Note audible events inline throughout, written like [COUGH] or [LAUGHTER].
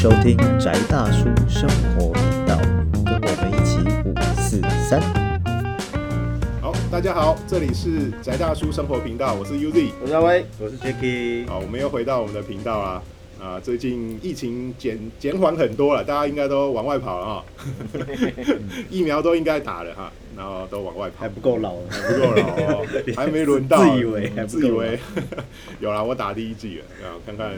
收听宅大叔生活频道，跟我们一起五四三。好，大家好，这里是宅大叔生活频道，我是 UZ。我是阿威，我是 Jacky，好，我们又回到我们的频道啦。啊，最近疫情减减缓很多了，大家应该都往外跑了哈，[LAUGHS] 疫苗都应该打了哈，然后都往外跑还，不够老，还不够老哦，[LAUGHS] 还没轮到，自以为还不自以为 [LAUGHS] 有啦，我打第一季了，啊，看看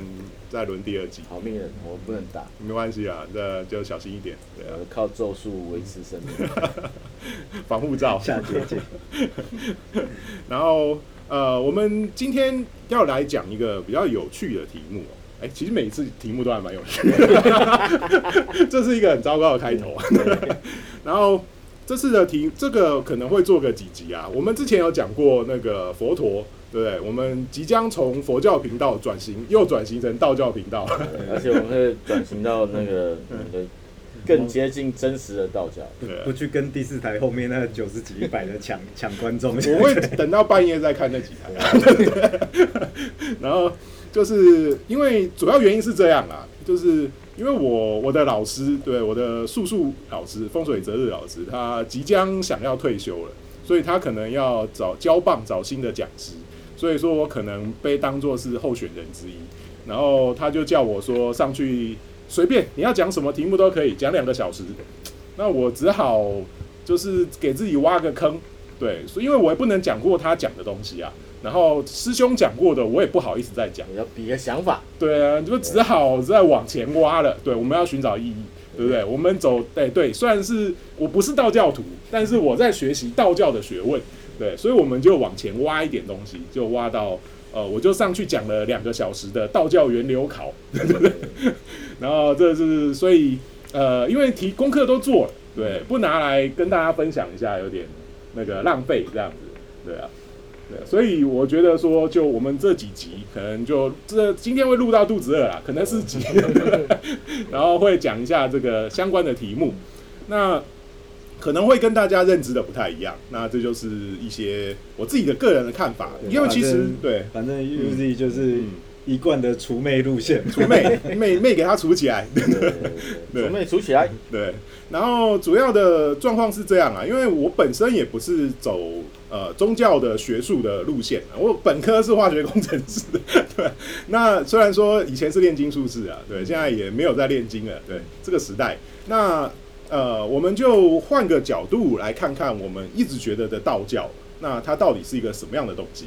再轮第二季，好命人，我不能打，没关系啊，这就小心一点，对啊呃，，靠咒术维持生命。[LAUGHS] 防护罩。下结界。然后呃，我们今天要来讲一个比较有趣的题目哦。哎，其实每一次题目都还蛮有趣的，这是一个很糟糕的开头。然后这次的题，这个可能会做个几集啊。我们之前有讲过那个佛陀，对不对？我们即将从佛教频道转型，又转型成道教频道。而且我们会转型到那个那个更接近真实的道教。对不去跟第四台后面那九十几、一百的抢 [LAUGHS] 抢观众。我会等到半夜再看那几台，[LAUGHS] 然后就是因为主要原因是这样啊，就是因为我我的老师对我的素素老师风水择日老师，他即将想要退休了，所以他可能要找交棒找新的讲师，所以说我可能被当作是候选人之一，然后他就叫我说上去随便你要讲什么题目都可以，讲两个小时，那我只好就是给自己挖个坑。对，所以因为我也不能讲过他讲的东西啊，然后师兄讲过的我也不好意思再讲，你要比个想法，对啊，就只好再往前挖了。对，我们要寻找意义，对不对？我们走，对对，虽然是我不是道教徒，但是我在学习道教的学问，对，所以我们就往前挖一点东西，就挖到呃，我就上去讲了两个小时的道教源流考，对不对？然后这是所以呃，因为题功课都做了，对，不拿来跟大家分享一下，有点那个浪费这样子，对啊。对，所以我觉得说，就我们这几集，可能就这今天会录到肚子饿啦，可能是集，[LAUGHS] 然后会讲一下这个相关的题目，那可能会跟大家认知的不太一样，那这就是一些我自己的个人的看法，因为其实对，反正 UZ 就是嗯，一贯的除魅路线。除妹妹妹给他除起来，对对对对，准备数起来，对，然后主要的状况是这样啊，因为我本身也不是走呃宗教的学术的路线，我本科是化学工程师，[LAUGHS] 对。那虽然说以前是炼金术士啊，对，现在也没有在炼金了，对，这个时代，那呃，我们就换个角度来看看我们一直觉得的道教，那它到底是一个什么样的东西？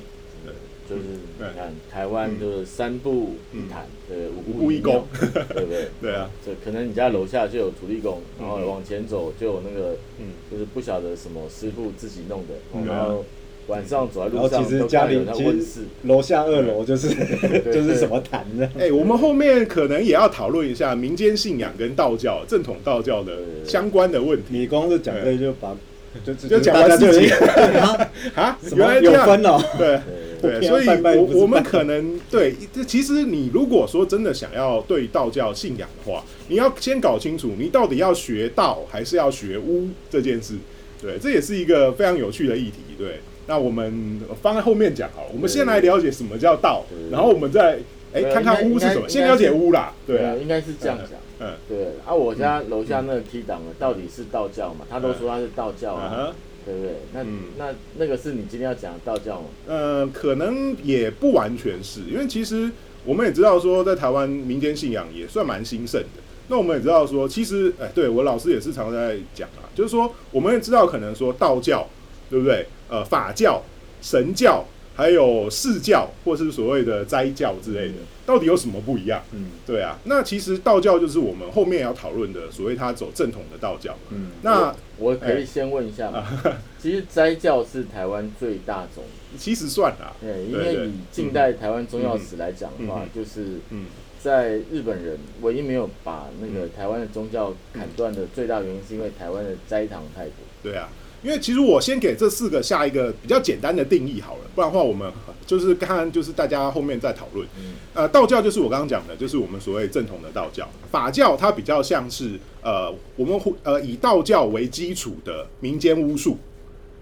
就是你看台湾就是三步一坛，对，五五步一庙宫，对不对？[LAUGHS] 对啊，这可能你家楼下就有土地公，然后嗯。往前走就有那个，嗯。就是不晓得什么师傅自己弄的，嗯。然后晚上走在然后路上其实家里其实楼下二楼就是 [LAUGHS] 就是什么坛呢。哎、我们后面可能也要讨论一下民间信仰跟道教正统道教的相关的问题。你光是讲这就把就就讲完自己。[LAUGHS] 啊，啊原来这样，分哦？对。我对，所以我我们可能 [LAUGHS] 对，这其实你如果说真的想要对道教信仰的话，你要先搞清楚你到底要学道还是要学巫这件事，对，这也是一个非常有趣的议题，对。那我们放在后面讲好了，我们先来了解什么叫道，然后我们再哎对看看巫是什么，先了解巫啦，对啊，应该是这样讲。嗯对啊，我家楼下那个 T 档的到底是道教嘛？他都说他是道教啊。对不对？那嗯那那个是你今天要讲的道教吗？呃，可能也不完全是，因为其实我们也知道说，在台湾民间信仰也算蛮兴盛的。那我们也知道说，其实哎，对我老师也是常常在讲啊，就是说我们也知道可能说道教，对不对？呃，法教、神教，还有释教，或是所谓的斋教之类的，到底有什么不一样？嗯对啊，那其实道教就是我们后面要讨论的所谓他走正统的道教。嗯，那我可以先问一下嘛？[LAUGHS] 其实斋教是台湾最大宗，其实算啦，对，因为以近代台湾中药史来讲的话嗯，就是嗯在日本人唯一没有把那个台湾的宗教砍断的最大原因，是因为台湾的斋堂太多。对啊，因为其实我先给这四个下一个比较简单的定义好了，不然的话我们就是看就是大家后面再讨论。嗯呃，道教就是我刚刚讲的，就是我们所谓正统的道教。法教它比较像是呃我们会呃以道教为基础的民间巫术。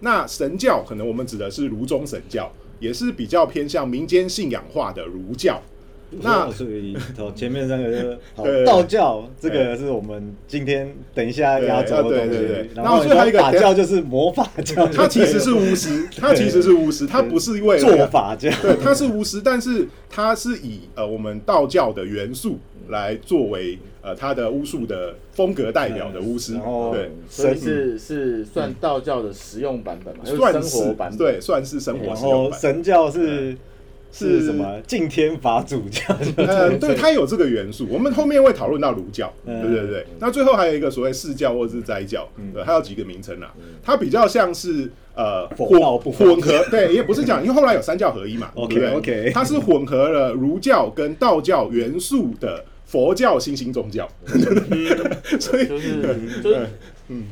那神教可能我们指的是儒宗神教，也是比较偏向民间信仰化的儒教。那所以头前面三个就是道教，这个是我们今天等一下压轴的对东对对对西。然然后后最后还有一个法教就是魔法教，他其实是巫师，他其实是巫师，他不是为了做法教。对，他是巫师，但是他是以呃我们道教的元素来作为呃他的巫术的风格代表的巫师，然后对，所以是是算道教的实用版本嘛，就是生算是活版本。对，算是生活然。后神教是是是什么？敬天法主教。[LAUGHS] 呃，对，它有这个元素。我们后面会讨论到儒教，嗯对对对。那最后还有一个所谓释教或者是斋教，对，它有几个名称啊。它比较像是呃混混合，对，也不是讲，因为后来有三教合一嘛，对 OK，不对 OK 它是混合了儒教跟道教元素的佛教新兴宗教，[LAUGHS] 所以就是就是嗯，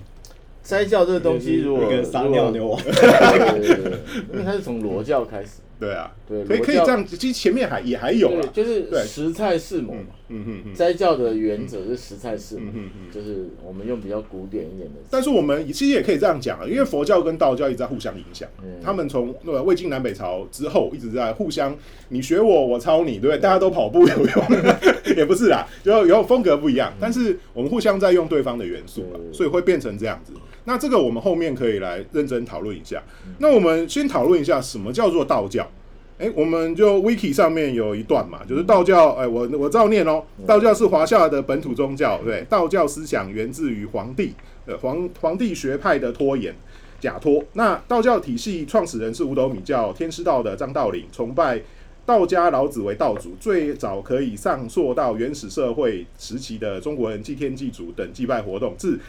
斋教这个东西，如果一个撒尿牛王，[LAUGHS] 因为它是从罗教开始，对啊，对可以可以这样，其实前面还也还有对，啦，就是对食菜是母嘛。嗯嗯嗯。斋教的原则是食菜是母嗯嗯嗯，就是我们用比较古典一点的。但是我们其实也可以这样讲啊，因为佛教跟道教一直在互相影响，嗯他们从那个魏晋南北朝之后一直在互相，你学我，我抄你，对不对？大家都跑步有用，[LAUGHS] 也不是啦，就有风格不一样，但是我们互相在用对方的元素了，所以会变成这样子。那这个我们后面可以来认真讨论一下。那我们先讨论一下什么叫做道教。哎，我们就 wiki 上面有一段嘛，就是道教，哎，我我照念哦。道教是华夏的本土宗教，对，道教思想源自于黄帝，呃，黄黄帝学派的拖延假托。那道教体系创始人是五斗米教天师道的张道陵，崇拜道家老子为道主，最早可以上溯到原始社会时期的中国人祭天祭祖等祭拜活动，自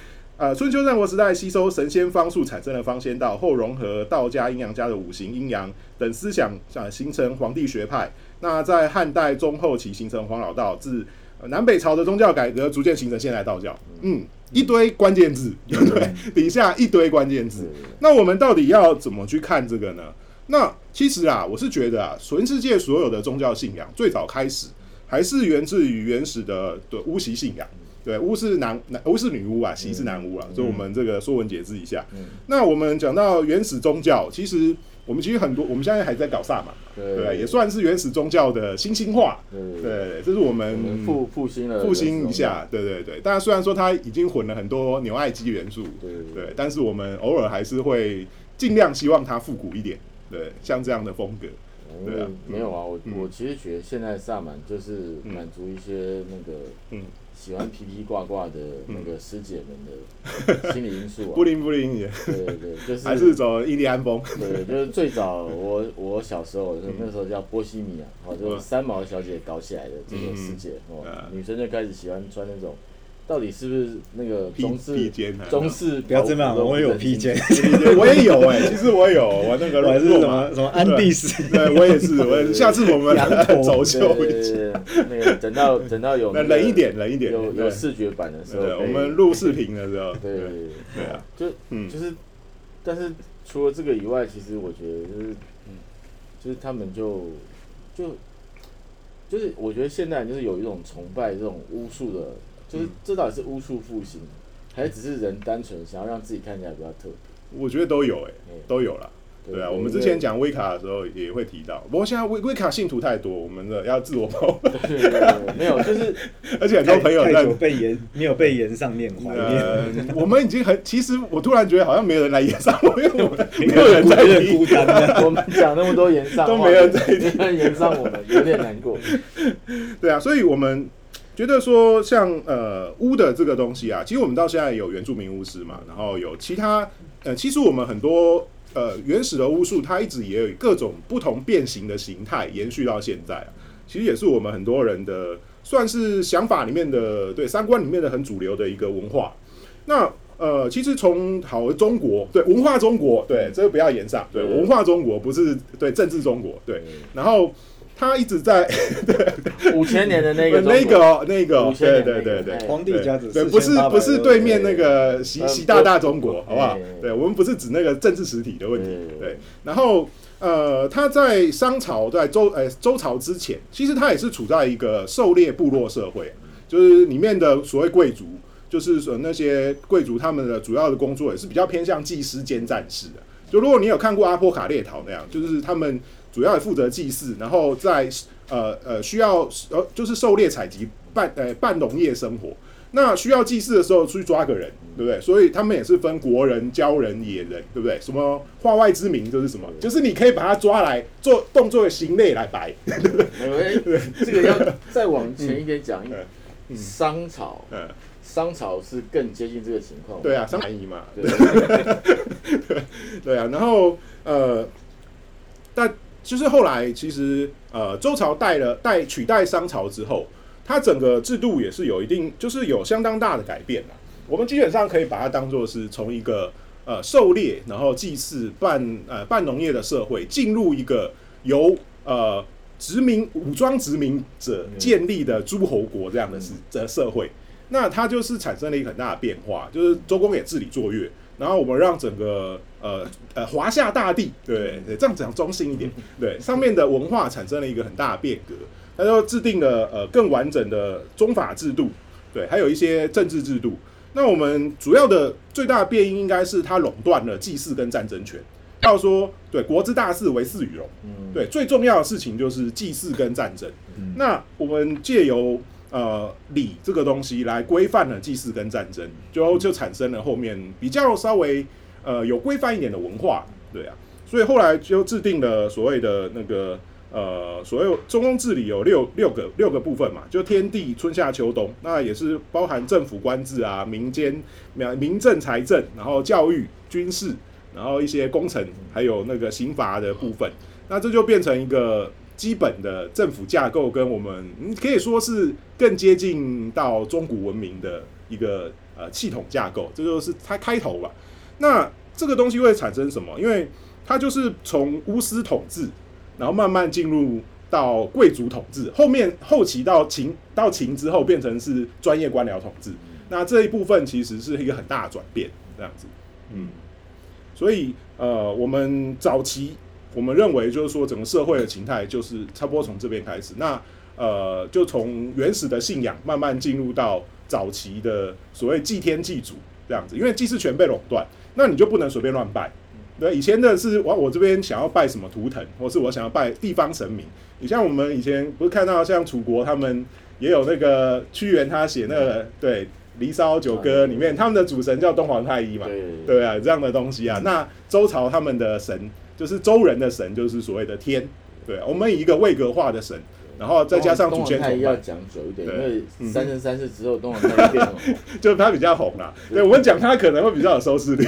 呃，春秋战国时代吸收神仙方术产生了方仙道，后融合道家、阴阳家的五行、阴阳等思想，啊，形成黄帝学派。那在汉代中后期形成黄老道，自呃南北朝的宗教改革，逐渐形成现代道教。嗯，一堆关键字，对不对？底下一堆关键字。那我们到底要怎么去看这个呢？那其实啊，我是觉得啊，全世界所有的宗教信仰最早开始还是源自于原始的的巫习信仰。对，巫是男男巫是女巫啊，习是男巫啊，所以我们这个说文解字一下。那我们讲到原始宗教，其实我们其实很多，我们现在还在搞萨满嘛，对对，也算是原始宗教的新兴化。对对，这是我我们们复复兴了复兴一下，对对对。但虽然说它已经混了很多牛爱基元素，对对但是我们偶尔还是会尽量希望它复古一点，对，像这样的风格。对啊没有啊，我嗯我其实觉得现在萨满就是嗯满足一些那个嗯喜欢皮皮挂挂的那个师姐们的 [LAUGHS] 心理因素不啊。灵不灵也。对对对，就是还是走印第安风。对，就是最早我我小时候，那时候叫波西米亚，哦，就是三毛小姐搞起来的这个师姐哦嗯，女生就开始喜欢穿那种，到底是不是那个披中式披肩啊中式？不要这么样，我也有披肩，，我也有哎、其实我也有，我那个 [LAUGHS] 我还是什么什么安第斯，对我也是，我也是下次我们走对秀那个等到等到有冷一点，冷一点，有有视觉版的时候对，我们录视频的时候，对对对对啊，就嗯就是，但是除了这个以外，其实我觉得就是，嗯，就是他们就就就是我觉得现代人就是有一种崇拜这种巫术的，就是嗯这到底是巫术复兴，还是只是人单纯想要让自己看起来比较特别？我觉得都有哎、嗯都有啦。对对啊，我们之前讲威卡的时候也会提到，不过现在威威卡信徒太多，我们的要自我保护，对对对对没有，就是 [LAUGHS] 而且很多朋友在被延，没有被延上念怀念，呃，我们已经很，其实我突然觉得好像没有人来演上我，因为我们 [LAUGHS] 没没有人在孤。单的。我们讲那么多言上都没有人言上我们，有点难过。[LAUGHS] 对啊，所以我们觉得说像呃巫的这个东西啊，其实我们到现在有原住民巫师嘛，然后有其他呃，其实我们很多呃原始的巫术，它一直也有各种不同变形的形态延续到现在啊。其实也是我们很多人的算是想法里面的对三观里面的很主流的一个文化。那呃，其实从好中国对文化中国对这个不要延上对对文化中国不是对政治中国对，然后他一直在 [LAUGHS] 五千年的那个那个哦那个哦五千对年对对对哎皇帝家子对，不是不是对面那个习呃习大大中国，好不好哎？对我们不是指那个政治实体的问题对，对。然后呃，他在商朝在周呃周朝之前，其实他也是处在一个狩猎部落社会，就是里面的所谓贵族，就是说那些贵族他们的主要的工作也是比较偏向祭师兼战士的。就如果你有看过阿波卡列陶那样，就是他们主要也负责祭祀，然后在呃呃需要呃就是狩猎采集半呃半农业生活。那需要祭祀的时候出去抓个人，对不对？所以他们也是分国人、鲛人、野人，对不对？什么化外之名就是什么，就是你可以把他抓来做动作的行类来摆，没有哎 [LAUGHS] 这个要再往前一点讲，[LAUGHS] 商朝，嗯，商朝是更接近这个情况。对啊，商便宜嘛，[LAUGHS] 对，对啊，然后呃，但就是后来其实呃，周朝代了代取代商朝之后，它整个制度也是有一定，就是有相当大的改变啦。我们基本上可以把它当做是从一个呃狩猎，然后祭祀半呃半农业的社会，进入一个由呃殖民武装殖民者建立的诸侯国这样的是的社会。那它就是产生了一个很大的变化，就是周公也治理作乐，然后我们让整个呃呃华夏大地，对对，这样讲中性一点，对上面的文化产生了一个很大的变革，他就制定了呃更完整的宗法制度，对，还有一些政治制度。那我们主要的最大的变因应该是它垄断了祭祀跟战争权。要说对国之大事，为祀与戎，嗯，对，最重要的事情就是祭祀跟战争。那我们借由呃礼这个东西来规范了祭祀跟战争，就就产生了后面比较稍微呃有规范一点的文化，对啊，所以后来就制定了所谓的那个呃所谓中宫治理有六六个六个部分嘛，就天地春夏秋冬，那也是包含政府官制啊、民间民民政财政，然后教育、军事，然后一些工程，还有那个刑罚的部分，那这就变成一个基本的政府架构，跟我们嗯可以说是更接近到中古文明的一个呃系统架构，这就是它开头吧。那这个东西会产生什么？因为它就是从巫师统治，然后慢慢进入到贵族统治，后面后期到秦到秦之后变成是专业官僚统治。那这一部分其实是一个很大的转变，这样子，嗯。所以呃，我们早期我们认为就是说整个社会的形态就是差不多从这边开始，那呃就从原始的信仰慢慢进入到早期的所谓祭天祭祖这样子，因为祭祀权被垄断，那你就不能随便乱拜。对，以前的是我我这边想要拜什么图腾，或是我想要拜地方神明。你像我们以前不是看到像楚国他们也有那个屈原他写那个对《离骚九歌》里面，他们的主神叫东皇太一嘛，对对啊，这样的东西啊。那周朝他们的神就是周人的神，就是所谓的天。对，我们以一个位格化的神，然后再加上祖先崇拜，东皇太一要讲久一点，因对为嗯三生三世之后，东皇太一变红。[LAUGHS] 就是他比较红啦。对，我们讲他可能会比较有收视率。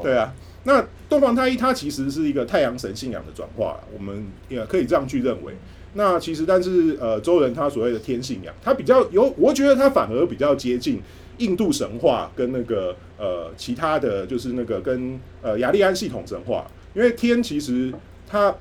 对 [LAUGHS] 啊，那东皇太一它其实是一个太阳神信仰的转化，我们也可以这样去认为。那其实，但是呃，周人他所谓的天信仰，他比较有，我觉得他反而比较接近印度神话跟那个呃其他的就是那个跟呃雅利安系统神话，因为天其实它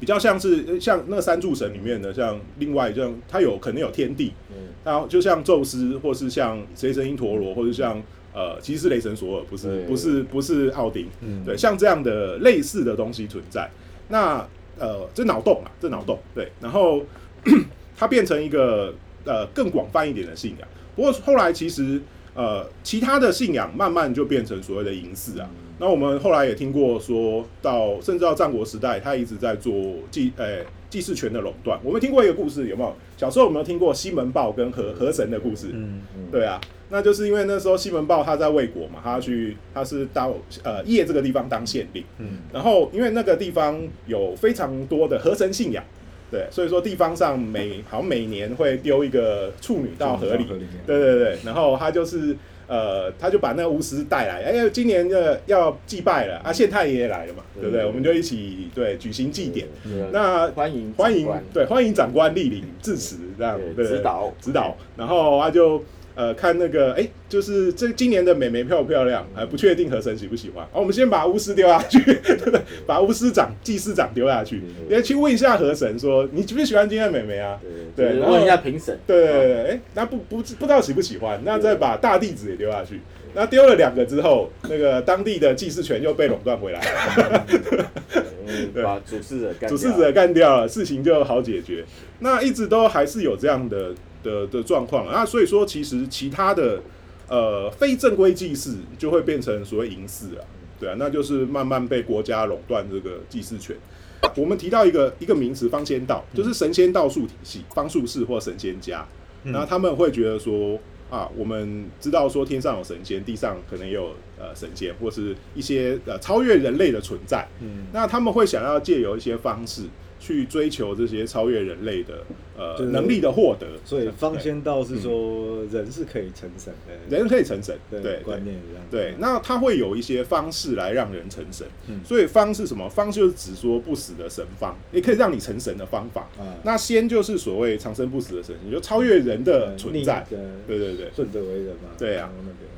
比较像是呃像那三柱神里面的，像另外像它有可能有天地，嗯然后就像宙斯，或是像雷神因陀罗，或者像呃，其实是雷神索尔，不是不是不是奥丁，嗯对，像这样的类似的东西存在。那呃，这脑洞啊，这脑洞对，然后 [CLEARS THROAT] 它变成一个呃更广泛一点的信仰。不过后来其实呃其他的信仰慢慢就变成所谓的仪式啊。那我们后来也听过说到，甚至到战国时代，他一直在做祭呃祭祀权的垄断。我们听过一个故事，有没有？小时候有没有听过西门豹跟河河神的故事？嗯，对啊，那就是因为那时候西门豹他在魏国嘛，他去他是到呃邺这个地方当县令，嗯，然后因为那个地方有非常多的河神信仰，对，所以说地方上每 [LAUGHS] 好像每年会丢一个处女到河里，河里面。对对对，然后他就是呃，他就把那个巫师带来，哎，今年的要祭拜了啊，县太爷也来了嘛，对不对？对我们就一起对举行祭典，那欢迎欢迎对欢迎长官莅临致辞这样，对对指导。指导，然后他就呃看那个哎，就是这今年的美眉漂不漂亮，还不确定河神喜不喜欢，好，我们先把巫师丢下去，对不对？把巫师长祭司长丢下去，对也去问一下河神说你喜不喜欢今天的美眉啊？对问一下评审，对对对对，哎，那不不不知道喜不喜欢，那再把大弟子也丢下去。那丢了两个之后，那个当地的祭祀权又被垄断回来 [LAUGHS] 把主事者干掉主事者干掉了，事情就好解决。那一直都还是有这样的的的状况啊，所以说其实其他的呃非正规祭祀就会变成所谓淫祀啊。对啊，那就是慢慢被国家垄断这个祭祀权。我们提到一个一个名词，方仙道，就是神仙道术体系，方术士或神仙家。那他们会觉得说啊，我们知道说天上有神仙，地上可能也有呃神仙，或是一些呃超越人类的存在。嗯，那他们会想要借由一些方式去追求这些超越人类的呃就是能力的获得。所以方对仙道是说人是可以成神的，人可以成神，的对观念一样。对，那他会有一些方式来让人成神。嗯所以方是什么？方就是指说不死的神方，也可以让你成神的方法。啊，那仙就是所谓长生不死的神，也就超越人的呃存在。对对对，顺德为人嘛。对啊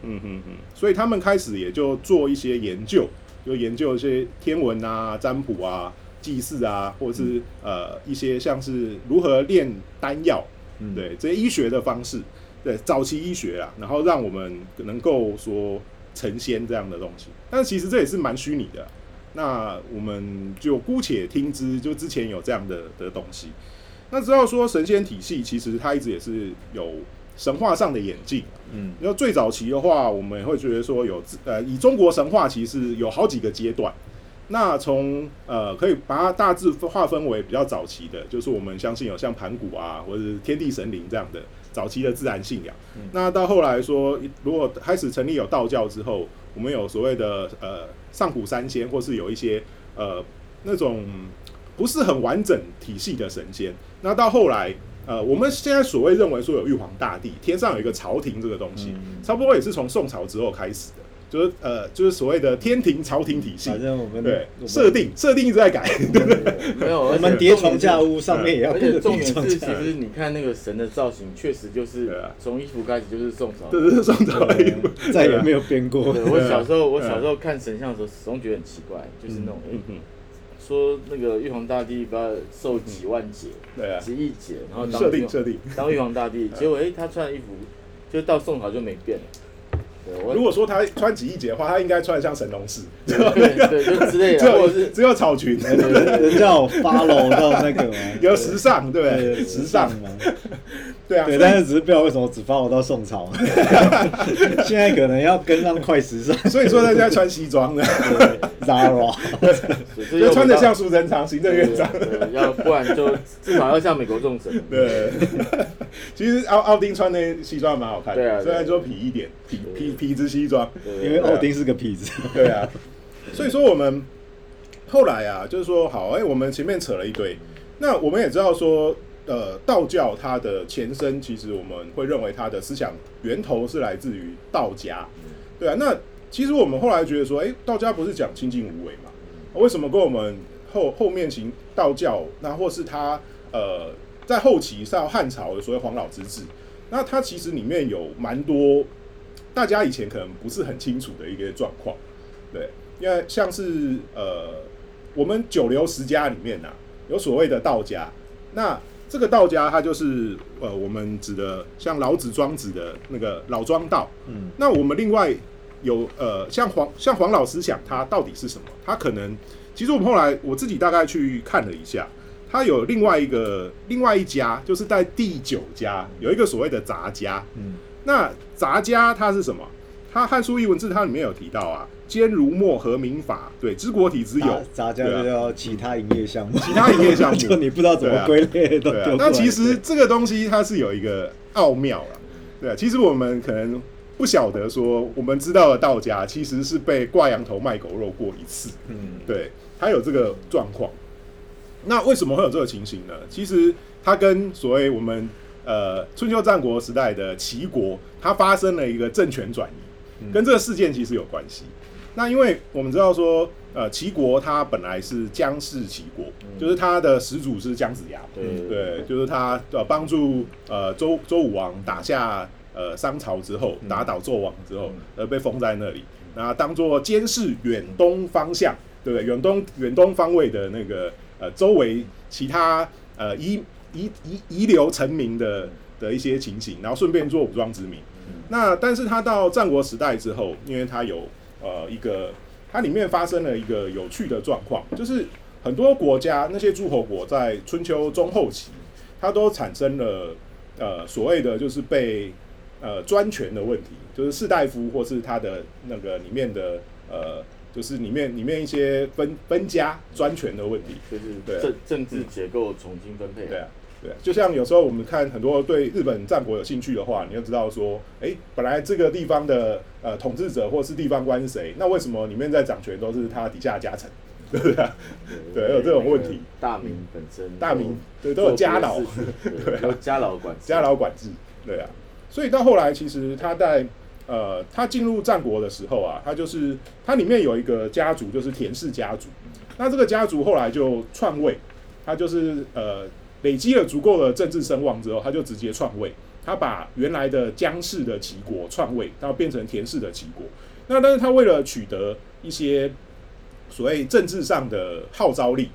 嗯嗯嗯所以他们开始也就做一些研究，就研究一些天文啊、占卜啊、祭祀啊，或者是呃一些像是如何炼丹药，嗯对这些医学的方式，对早期医学啊，然后让我们能够说成仙这样的东西。但是其实这也是蛮虚拟的啊、那我们就姑且听之，就之前有这样的的东西。那知道说神仙体系其实它一直也是有神话上的演进。嗯因为最早期的话，我们会觉得说有呃，以中国神话其实有好几个阶段。那从呃，可以把它大致划分为比较早期的，就是我们相信有像盘古啊，或者是天地神灵这样的早期的自然信仰。那到后来说，如果开始成立有道教之后，我们有所谓的呃上古三仙，或是有一些呃那种不是很完整体系的神仙。那到后来，呃，我们现在所谓认为说有玉皇大帝，天上有一个朝廷这个东西，嗯差不多也是从宋朝之后开始的，就是呃，就是所谓的天庭朝廷体系反。正我们对，设定设定一直在改，[LAUGHS] 没有，我们叠床架屋上面也要而且重点是，其实你看那个神的造型，确实就是从衣服开始就是宋朝。对是宋朝的一部。再也没有变过。对，我小时候我小时候看神像的时候，始终觉得很奇怪，就是那种嗯嗯，说那个玉皇大帝不要受几万劫、对啊，几亿劫，然后当设定设定。当玉皇大帝，结果诶他穿的衣服就到宋朝就没变了。如果说他穿几亿节的话，他应该穿的像神农氏，只对对就之类的，或者是有只有草裙，人人家有 follow 到那个嘛，[LAUGHS] 有时尚，对不对？时尚，嘛，对啊。对，但是只是不知道为什么只 follow 到宋朝，[LAUGHS] 现在可能要跟上快时尚。所以说他现在穿西装的，Zara，所以就穿的像苏贞昌行政院长。对，对要不然就至少要像美国众神。对，[LAUGHS] 其实奥奥丁穿那西装蛮好看的，对啊对虽然说痞一点，痞对痞痞子西装，因为奥丁是个痞子。[LAUGHS] 对啊。所以说我们后来啊，就是说好，哎、我们前面扯了一堆，那我们也知道说，呃，道教它的前身，其实我们会认为它的思想源头是来自于道家，对啊。那其实我们后来觉得说，哎、道家不是讲清净无为嘛？为什么跟我们后后面行道教，那或是他呃在后期到汉朝的所谓黄老之治，那它其实里面有蛮多大家以前可能不是很清楚的一个状况，对，因为像是呃我们九流十家里面呐、有所谓的道家，那这个道家它就是呃我们指的像老子、庄子的那个老庄道，嗯，那我们另外有呃，像黄像黄老师想他到底是什么？他可能其实我们后来我自己大概去看了一下，他有另外一个另外一家，就是在第九家有一个所谓的杂家。嗯，那杂家它是什么？它《汉书艺文字》它里面有提到啊，兼儒墨和民法，对，知国体之有，杂家就叫其他营业项目，其他营业项目。[LAUGHS] 就你不知道怎么归类都对啊那其实这个东西它是有一个奥妙了，对啊，其实我们可能不晓得说，我们知道的道家其实是被挂羊头卖狗肉过一次，嗯，对，它有这个状况。那为什么会有这个情形呢？其实它跟所谓我们呃春秋战国时代的齐国，它发生了一个政权转移，跟这个事件其实有关系。那因为我们知道说，呃，齐国它本来是姜氏齐国，就是它的始祖是姜子牙，对。对，就是他呃帮助呃周周武王打下呃商朝之后，打倒纣王之后，呃被封在那里，那当做监视远东方向，对不对？远东远东方位的那个呃周围其他呃遗遗遗遗留成名的的一些情形，然后顺便做武装殖民。那但是他到战国时代之后，因为他有呃一个，它里面发生了一个有趣的状况，就是很多国家那些诸侯国在春秋中后期，它都产生了呃所谓的就是被呃专权的问题，就是士大夫或是他的那个里面的呃就是里面里面一些分分家专权的问题。就是对政政治结构重新分配。对啊，对啊，就像有时候我们看很多对日本战国有兴趣的话，你就知道说，哎，本来这个地方的呃统治者或是地方官是谁，那为什么里面在掌权都是他底下的家臣，对 [LAUGHS] 不对啊？对有这种问题。大明本身大明对都有家老，[LAUGHS] 对家老管家老管制，对啊。所以到后来，其实他在呃他进入战国的时候啊，他就是他里面有一个家族，就是田氏家族。那这个家族后来就篡位，他就是呃累积了足够的政治声望之后，他就直接篡位。他把原来的姜氏的齐国篡位，然后变成田氏的齐国。那但是他为了取得一些所谓政治上的号召力，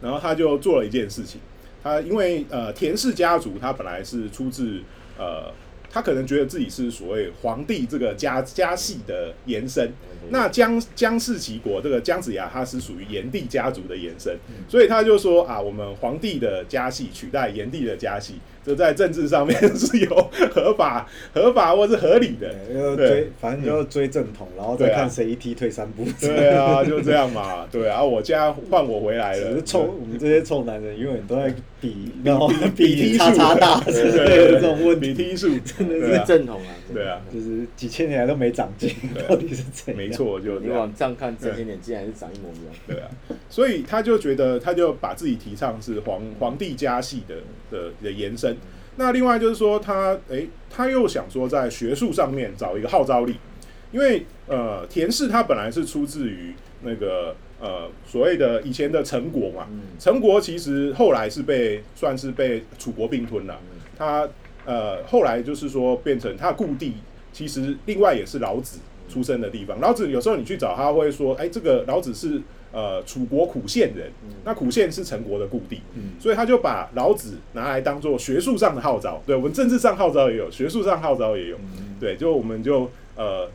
然后他就做了一件事情。他因为呃田氏家族，他本来是出自呃。他可能觉得自己是所谓皇帝这个家家系的延伸，那姜姜氏齐国这个姜子牙他是属于炎帝家族的延伸，所以他就说啊，我们皇帝的家系取代炎帝的家系，这在政治上面 [LAUGHS] 是有合法、合法或是合理的。要追，反正就追正统，然后再看谁一踢退三步。对啊，就这样嘛。对啊，我家换我回来了。臭，我们这些臭男人永远都在比，[LAUGHS] 然后比踢数大之类的这种问题踢数。真的是正统啊，对啊，就是几千年来都没长进，到底是怎样？没错，就你往这样看，这些年竟然是长一模一样。对啊，[LAUGHS] 所以他就觉得，他就把自己提倡是皇皇帝家系的的的延伸。那另外就是说，他诶，他又想说在学术上面找一个号召力，因为呃，田氏他本来是出自于那个呃所谓的以前的陈国嘛，陈国其实后来是被算是被楚国并吞了，他。呃，后来就是说变成他故地，其实另外也是老子出生的地方。老子有时候你去找他会说，哎，这个老子是呃楚国苦县人，那苦县是陈国的故地，所以他就把老子拿来当做学术上的号召。对我们政治上号召也有，学术上号召也有，对，就我们就呃。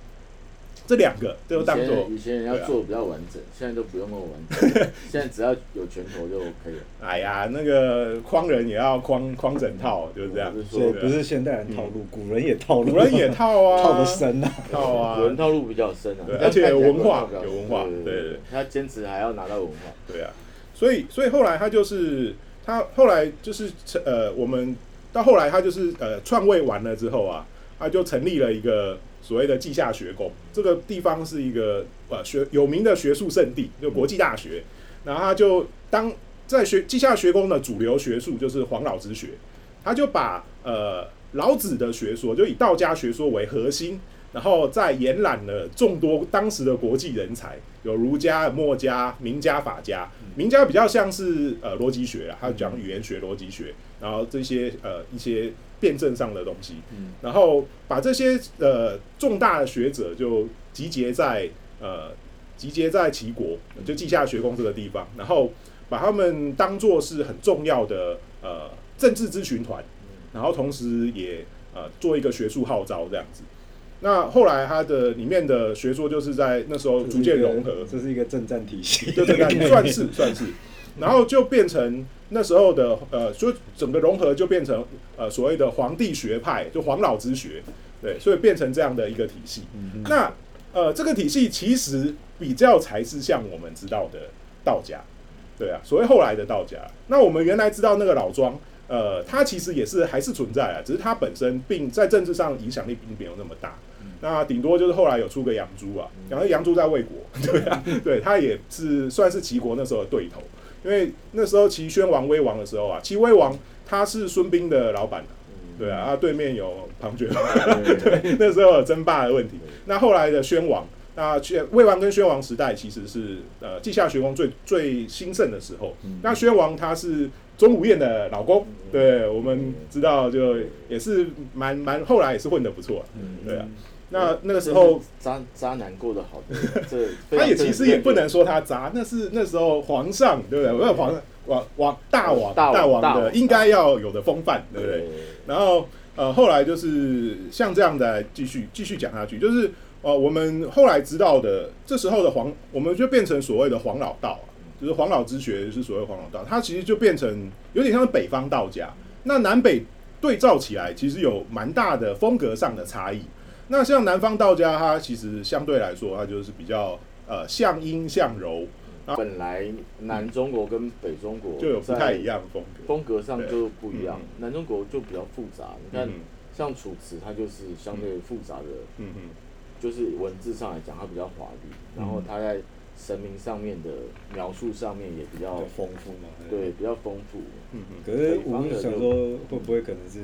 这两个都当做以前人要做比较完整，现在都不用那么完整，[LAUGHS] 现在只要有拳头就可以了。哎呀，那个框人也要框框整套，就是这样。所以不是现代人套路，古人也套路，古人也套啊，[LAUGHS] 套的深啊，套啊，古人套路比较深啊，而且有文化，有文化，对对。他坚持还要拿到文化，对啊。所以所以后来他就是他后来就是呃，我们到后来他就是呃篡位完了之后啊，他就成立了一个。所谓的稷下学宫，这个地方是一个呃学有名的学术圣地，就国际大学。然后他就当在学稷下学宫的主流学术就是黄老之学，他就把呃老子的学说，就以道家学说为核心，然后再延揽了众多当时的国际人才，有儒家、墨家、名家、法家。名家比较像是呃逻辑学啊，他讲语言学、逻辑学，然后这些呃一些。辩证上的东西，嗯然后把这些呃重大的学者就集结在呃集结在齐国，就稷下学宫这个地方，然后把他们当做是很重要的呃政治咨询团，然后同时也呃做一个学术号召这样子。那后来他的里面的学说就是在那时候逐渐融合，这是一个政战体系，对对对，[LAUGHS] 算是算是。然后就变成那时候的呃，就整个融合就变成呃所谓的皇帝学派，就黄老之学，对，所以变成这样的一个体系。那呃，这个体系其实比较才是像我们知道的道家，对啊，所谓后来的道家。那我们原来知道那个老庄，呃，它其实也是还是存在啊，只是它本身并在政治上影响力并没有那么大。那顶多就是后来有出个杨朱啊，然后杨朱在魏国，[LAUGHS] 对啊，对他也是算是齐国那时候的对头。因为那时候齐宣王威王的时候啊，齐威王他是孙膑的老板对啊，啊对面有庞涓，[LAUGHS] 对，那时候有争霸的问题。那后来的宣王，那魏王跟宣王时代其实是呃稷下学宫最最兴盛的时候。那宣王他是钟无艳的老公，对，我们知道就也是蛮蛮后来也是混得不错，对啊。那那个时候渣渣男过得好的，[LAUGHS] 这他也其实也不能说他渣，那是那时候皇上对不对？我有皇上王王大王大王的应该要有的风范，对不对？然后呃后来就是像这样的继续继续讲下去，就是呃我们后来知道的，这时候的黄我们就变成所谓的黄老道啊就是黄老之学是所谓黄老道，它其实就变成有点像北方道家，那南北对照起来，其实有蛮大的风格上的差异。那像南方道家，它其实相对来说，它就是比较呃向阴向柔，本来南中国跟北中国就有不太一样的风格。风格上就不一样嗯。南中国就比较复杂，你看嗯像楚辞，它就是相对复杂的，嗯嗯就是文字上来讲它比较华丽，然后它在神明上面的描述上面也比较丰富嘛。对。比较丰富。嗯嗯可是我是想说，会不会可能是，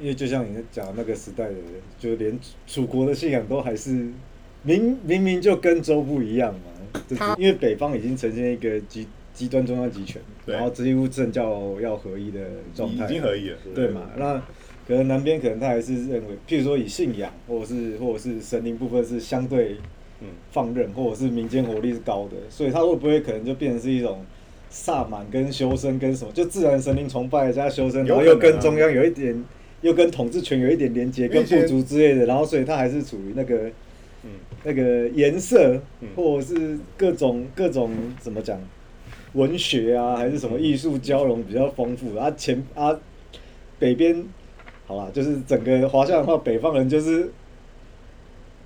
因为就像你讲那个时代的人，就连楚国的信仰都还是明明明就跟周不一样嘛。就是他因为北方已经呈现一个极极端中央集权，然后几乎政教要合一的状态，已经合一了。对嘛？那可能南边可能他还是认为，譬如说以信仰或者是或者是神灵部分是相对嗯放任，或者是民间活力是高的，所以他会不会可能就变成是一种萨满跟修身跟什么，就自然神灵崇拜加修身，然后又跟中央有一点，又跟统治权有一点连接，跟部族之类的，然后所以他还是处于那个嗯。那个颜色嗯。或者是各种各种怎么讲，文学啊还是什么艺术交融比较丰富，啊前啊北边好啦，就是整个华夏文化北方人就是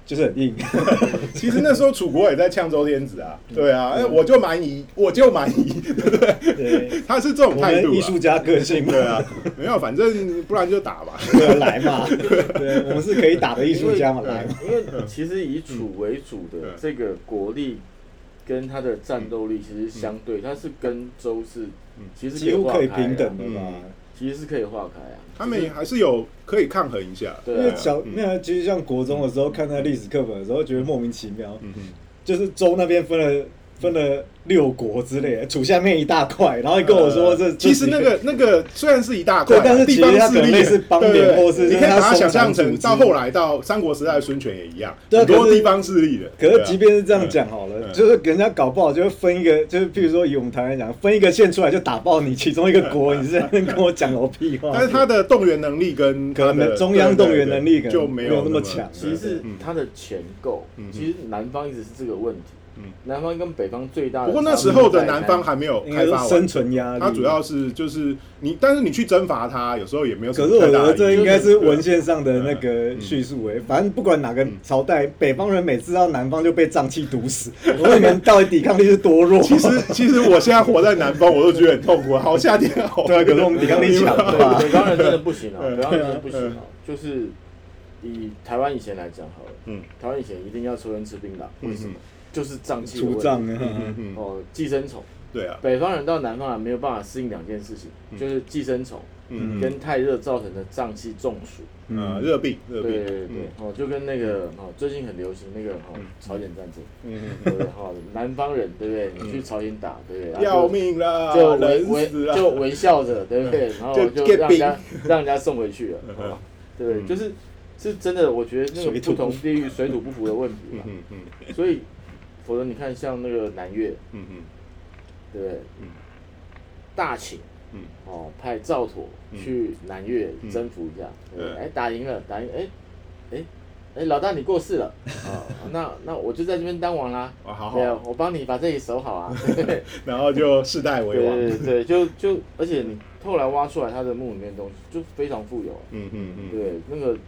就是很硬，[LAUGHS] 其实那时候楚国也在呛周天子啊，嗯。对啊，哎，我就蛮夷，我就蛮夷，对不对？对，他是这种我态度啊。艺术家个性嘛，对啊，没有，反正不然就打吧。来嘛，[LAUGHS] 对，我们是可以打的艺术家嘛，因为来嘛，因为其实以楚为主的嗯这个国力跟他的战斗力其实相对，他是跟周是嗯。其实是几乎可以平等的吧。嗯其实是可以划开啊。他们还是有可以抗衡一下。对啊因为小嗯那其实像国中的时候看那历史课本的时候，觉得莫名其妙，嗯哼，就是州那边分了分了六国之类的，楚下面一大块，然后你跟我说这呃其实那个那个虽然是一大块但是地其实它可能方势力类似邦联或是你可以把它它想象成到后来到三国时代的孙权也一样，很多地方势力的。可是即便是这样讲好了，嗯就是人家搞不好就会分一个，就是譬如说以我们台湾来讲，分一个县出来就打爆你其中一个国，你是在那边跟我讲我屁话？[LAUGHS] 但是他的动员能力跟可能中央动员能力可能就没没有那那么强其实是他的钱够嗯，其实南方一直是这个问题。嗯南方跟北方最大的不过那时候的南方还没有开发完生存压力。它主要是就是你，但是你去征伐它，有时候也没有什可是我觉。得这应该是文献上的那个嗯叙述诶，反正不管哪个朝代，北方人每次到南方就被瘴气毒死。我问你们到底抵抗力是多弱？其实其实我现在活在南方，我都觉得很痛苦。好夏天好，对啊可是我们抵抗力强对吧 [LAUGHS] 北方人真的不行啊，嗯北方人真的不行啊。就是以台湾以前来讲好了，嗯台湾以前一定要抽烟吃槟榔，为什么？就是瘴气的问题。除瘴啊，嗯嗯，哦，寄生虫。对啊，北方人到南方来没有办法适应两件事情，嗯。就是寄生虫嗯跟太热造成的胀气中暑。呃，热病热病，对对对嗯，哦，就跟那个哦，最近很流行那个哦，朝鲜战争，嗯对不对？哈，南方人对不对？你去朝鲜打，对不对？要命啦，就微冷微就微笑着，对不对？然后就让人家 [LAUGHS] 让人家送回去了，嗯。好吧对不对？嗯。就是是真的，我觉得那个不同地域水土不服的问题嘛。嗯嗯嗯。所以，否则你看像那个南越，嗯嗯。对不对？嗯？大秦，嗯。哦，派赵佗去南越嗯。征服一下，对不对？嗯。哎，打赢了，打赢，哎，哎，哎，老大你过世了，哦，[LAUGHS] 那那我就在这边当王啦，啊好对啊好，，我帮你把这里守好啊？[LAUGHS] 然后就世代为王，[LAUGHS] 对对对，就就，而且你后来挖出来他的墓里面的东西，就非常富有，嗯嗯嗯，对，那个他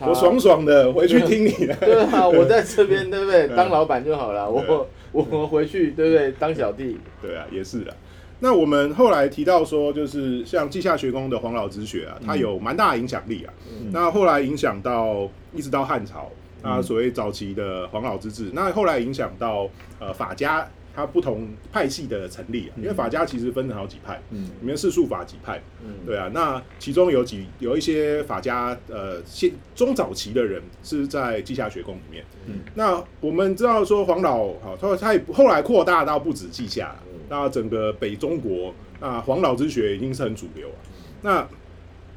我爽爽的回去听你。的，[LAUGHS] 对啊，我在这边对不对？[LAUGHS] 嗯。当老板就好了，我我回去对不对？当小弟，对啊，也是啊。那我们后来提到说，就是像稷下学宫的黄老之学啊，它有蛮大的影响力啊。嗯。那后来影响到一直到汉朝，啊，所谓早期的黄老之治，那后来影响到呃法家它不同派系的成立啊，因为法家其实分成好几派，嗯。里面世数法几派，嗯，对啊，那其中有几有一些法家呃现中早期的人是在稷下学宫里面，嗯。那我们知道说黄老好，他他也后来扩大到不止稷下那整个北中国那黄老之学已经是很主流了，那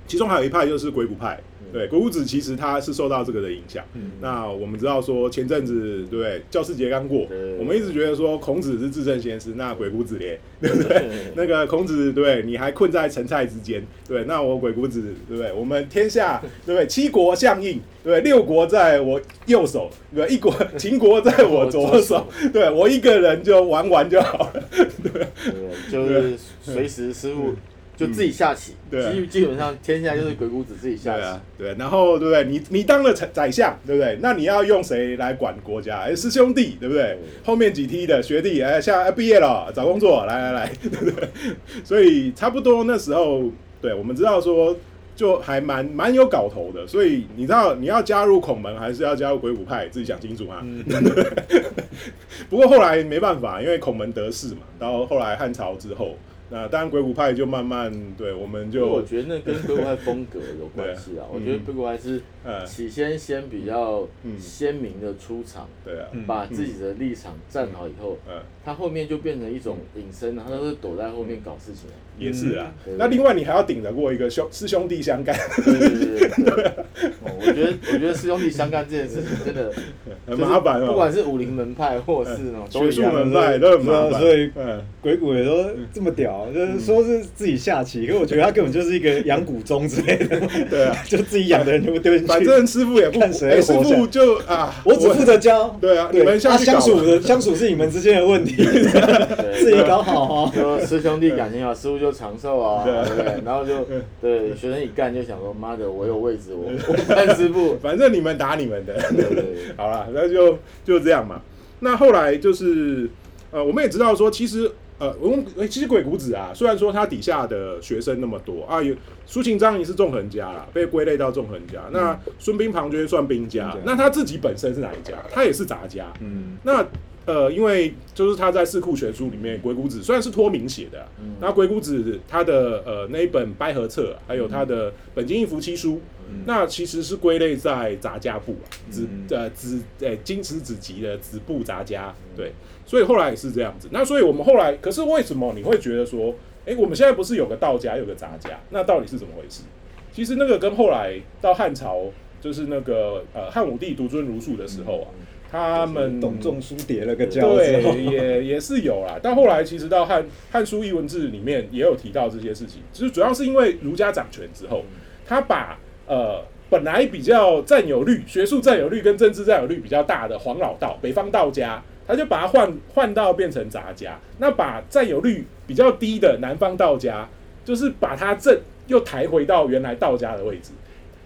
其中还有一派就是鬼谷派。对，鬼谷子其实他是受到这个的影响。嗯那我们知道说前阵子对不对教师节刚过，我们一直觉得说孔子是至圣先师，那鬼谷子咧，[LAUGHS] 对不对？那个孔子对？你还困在陈蔡之间，对，那我鬼谷子对不对？我们天下 [LAUGHS] 对不对？七国相应，对？六国在我右手，对？一国秦国在我左手，对我一个人就玩玩就好了。对，就是随时师傅就自己下棋，对啊基基本上天下就是鬼谷子自己下棋对啊，，对，然后对不对？你你当了宰宰相，对不对？那你要用谁来管国家？哎，师兄弟，对不对对？后面几梯的学弟，哎，下哎毕业了，找工作，来来来，对不对？[LAUGHS] 所以差不多那时候，对我们知道说，就还蛮蛮有搞头的。所以你知道你要加入孔门还是要加入鬼谷派，自己想清楚啊。[LAUGHS] 不过后来没办法，因为孔门得势嘛，到后来汉朝之后。那当然，鬼谷派就慢慢对，我们就我觉得那跟鬼谷派风格有关系啊。[LAUGHS] 我觉得鬼谷派是呃，起先先比较嗯。鲜明的出场，对啊，嗯。把自己的立场站好以后，呃，他后面就变成一种隐身，他都是躲在后面搞事情。也是啊嗯。那另外你还要顶得过一个兄师兄弟相干，对对对对对。[LAUGHS] 哦我觉得我觉得师兄弟相干这件事情真的很麻烦不管哦。是武林门派或是那种学术门派都很麻烦，所以嗯，鬼谷也都这么屌，就是说是自己下棋，可我觉得他根本就是一个养蛊宗之类的，[LAUGHS] 对啊，[LAUGHS] 就自己养的人全部丢进去。反正师傅也不，看谁哎师傅就啊，我只负责教。对啊，你，们相处的相处是你们之间的问题，自己搞好哦。就师兄弟感情好，师傅就长寿啊，[LAUGHS] 对对不对？然后就 [LAUGHS] 对学生一干就想说，妈的，我有位置，我 [LAUGHS] 我干师傅。反正你们打你们的。对对对，好了，那就就这样嘛。那后来就是呃，我们也知道说，其实呃，我们其实鬼谷子啊，虽然说他底下的学生那么多啊，有苏秦张仪是纵横家啦，被归类到纵横家。那孙膑庞涓算兵家兵家，那他自己本身是哪一家？他也是杂家。嗯，那呃，因为就是他在《四库全书》里面，鬼谷子虽然是托名写的啊、嗯那鬼谷子他的呃那一本《掰合册》，还有他的《本经义符七书》嗯那其实是归类在杂家部啊，子嗯呃子呃金池子集的子部杂家，对，所以后来也是这样子。那所以我们后来，可是为什么你会觉得说，哎、我们现在不是有个道家，有个杂家，那到底是怎么回事？其实那个跟后来到汉朝，就是那个呃汉武帝独尊儒术的时候啊，他们董仲舒叠了个跤之后对，，也也是有啦。但后来其实到汉《汉书艺文志》里面也有提到这些事情，就是主要是因为儒家掌权之后，他把呃本来比较占有率、学术占有率跟政治占有率比较大的黄老道、北方道家，他就把它换换到变成杂家。那把占有率比较低的南方道家，就是把它正又抬回到原来道家的位置。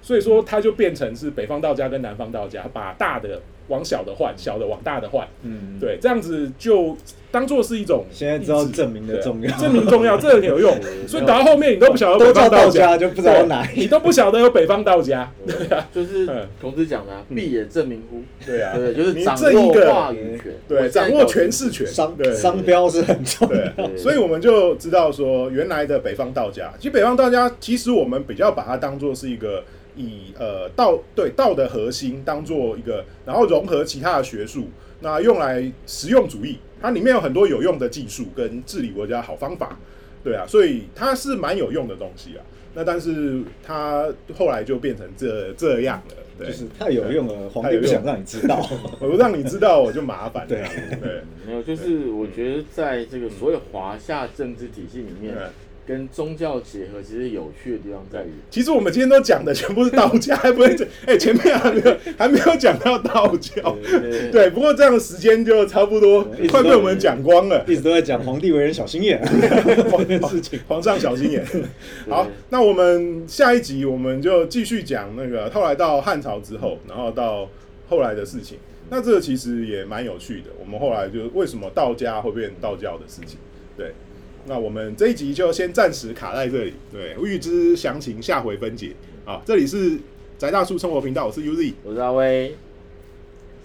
所以说，它就变成是北方道家跟南方道家，把大的往小的换，小的往大的换。嗯，对，这样子就当做是一种现在知道证明的重要。对证明重要，这很有用。[LAUGHS] 所以打到后面你都不晓得都叫北方道道家就不知道哪一你都不晓得有北方道家。[LAUGHS] 对啊，就是嗯。孔子讲的啊，必也正名乎？对啊，对，就是你掌握话语权，对，掌握搞权势权，商对商标是很重要。对。所以我们就知道说，原来的北方道家，其实北方道家，其实我们比较把它当做是一个以呃道对道的核心当做一个，然后融合其他的学术，那用来实用主义，它里面有很多有用的技术跟治理国家好方法，对啊，所以它是蛮有用的东西啊。那但是它后来就变成这这样了，对，就是太有用了，皇帝不想让你知道。我不让你知道我就麻烦，对这样对。没有，就是我觉得在这个所有华夏政治体系里面，对跟宗教结合，其实有趣的地方在于，其实我们今天都讲的全部是道家，还不会讲，哎、前面还没有还没有讲到道教，对不过这样的时间就差不多快被我们讲光了。一直都在讲皇帝为人小心眼 [LAUGHS] 这件 [LAUGHS] 事情。皇上小心眼。好，那我们下一集我们就继续讲那个后来到汉朝之后，然后到后来的事情。那这个其实也蛮有趣的。我们后来就为什么道家会变道教的事情，对。那我们这一集就先暂时卡在这里，对，预知详情下回分解。好，这里是宅大叔生活频道，我是 Uzi，我是阿威，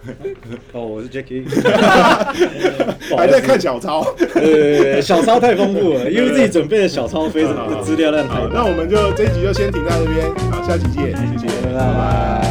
[LAUGHS] 哦，我是 Jacky，[LAUGHS] 还在看小抄。呃，小抄太丰富了，因为自己准备的小抄非常的资料量太。那我们就这一集就先停在这边，好，下期见，谢谢，拜拜。